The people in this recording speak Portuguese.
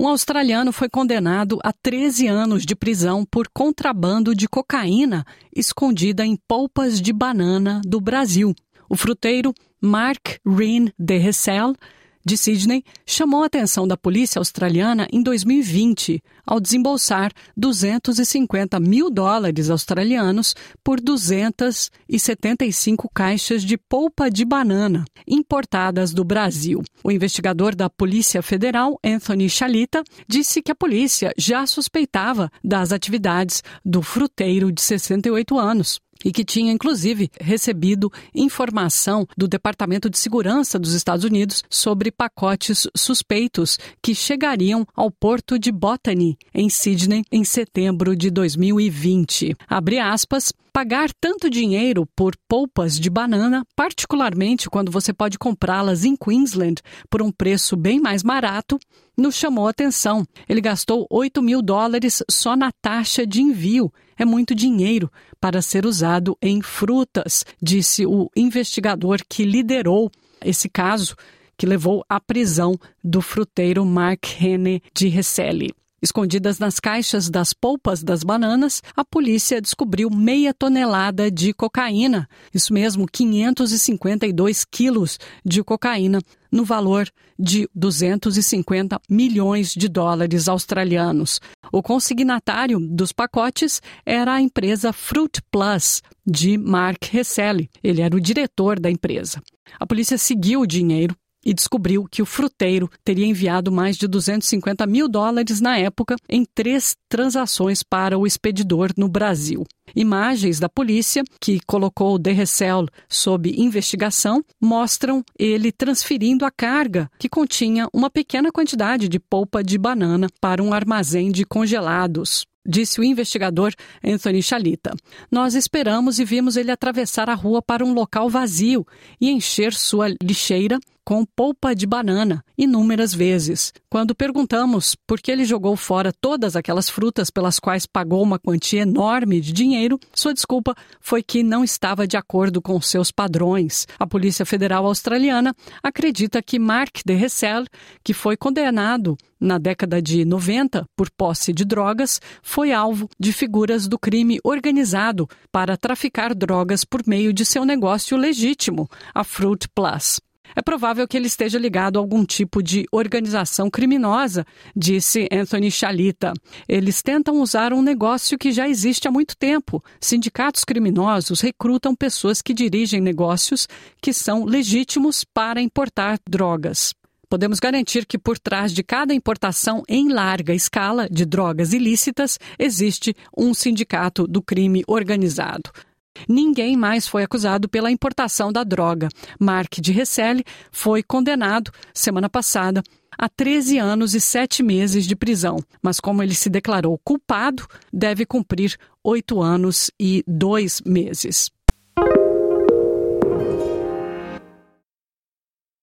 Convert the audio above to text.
Um australiano foi condenado a 13 anos de prisão por contrabando de cocaína escondida em polpas de banana do Brasil. O fruteiro Mark Reen de Hessel de Sydney chamou a atenção da polícia australiana em 2020 ao desembolsar 250 mil dólares australianos por 275 caixas de polpa de banana importadas do Brasil. O investigador da Polícia Federal, Anthony Chalita, disse que a polícia já suspeitava das atividades do fruteiro de 68 anos e que tinha inclusive recebido informação do Departamento de Segurança dos Estados Unidos sobre pacotes suspeitos que chegariam ao porto de Botany, em Sydney, em setembro de 2020. Abre aspas. Pagar tanto dinheiro por polpas de banana, particularmente quando você pode comprá-las em Queensland por um preço bem mais barato, nos chamou a atenção. Ele gastou 8 mil dólares só na taxa de envio. É muito dinheiro para ser usado em frutas, disse o investigador que liderou esse caso, que levou à prisão do fruteiro Mark Henne de Reselle. Escondidas nas caixas das polpas das bananas, a polícia descobriu meia tonelada de cocaína, isso mesmo, 552 quilos de cocaína, no valor de 250 milhões de dólares australianos. O consignatário dos pacotes era a empresa Fruit Plus, de Mark Hessele. Ele era o diretor da empresa. A polícia seguiu o dinheiro e descobriu que o fruteiro teria enviado mais de 250 mil dólares na época em três transações para o expedidor no Brasil. Imagens da polícia, que colocou o Derrecel sob investigação, mostram ele transferindo a carga, que continha uma pequena quantidade de polpa de banana, para um armazém de congelados disse o investigador Anthony Chalita. Nós esperamos e vimos ele atravessar a rua para um local vazio e encher sua lixeira com polpa de banana inúmeras vezes. Quando perguntamos por que ele jogou fora todas aquelas frutas pelas quais pagou uma quantia enorme de dinheiro, sua desculpa foi que não estava de acordo com seus padrões. A Polícia Federal Australiana acredita que Mark de Hessel, que foi condenado na década de 90 por posse de drogas, foi alvo de figuras do crime organizado para traficar drogas por meio de seu negócio legítimo, a Fruit Plus. É provável que ele esteja ligado a algum tipo de organização criminosa, disse Anthony Chalita. Eles tentam usar um negócio que já existe há muito tempo. Sindicatos criminosos recrutam pessoas que dirigem negócios que são legítimos para importar drogas. Podemos garantir que por trás de cada importação em larga escala de drogas ilícitas existe um sindicato do crime organizado. Ninguém mais foi acusado pela importação da droga. Mark de Reselle foi condenado semana passada a 13 anos e 7 meses de prisão, mas como ele se declarou culpado, deve cumprir 8 anos e 2 meses.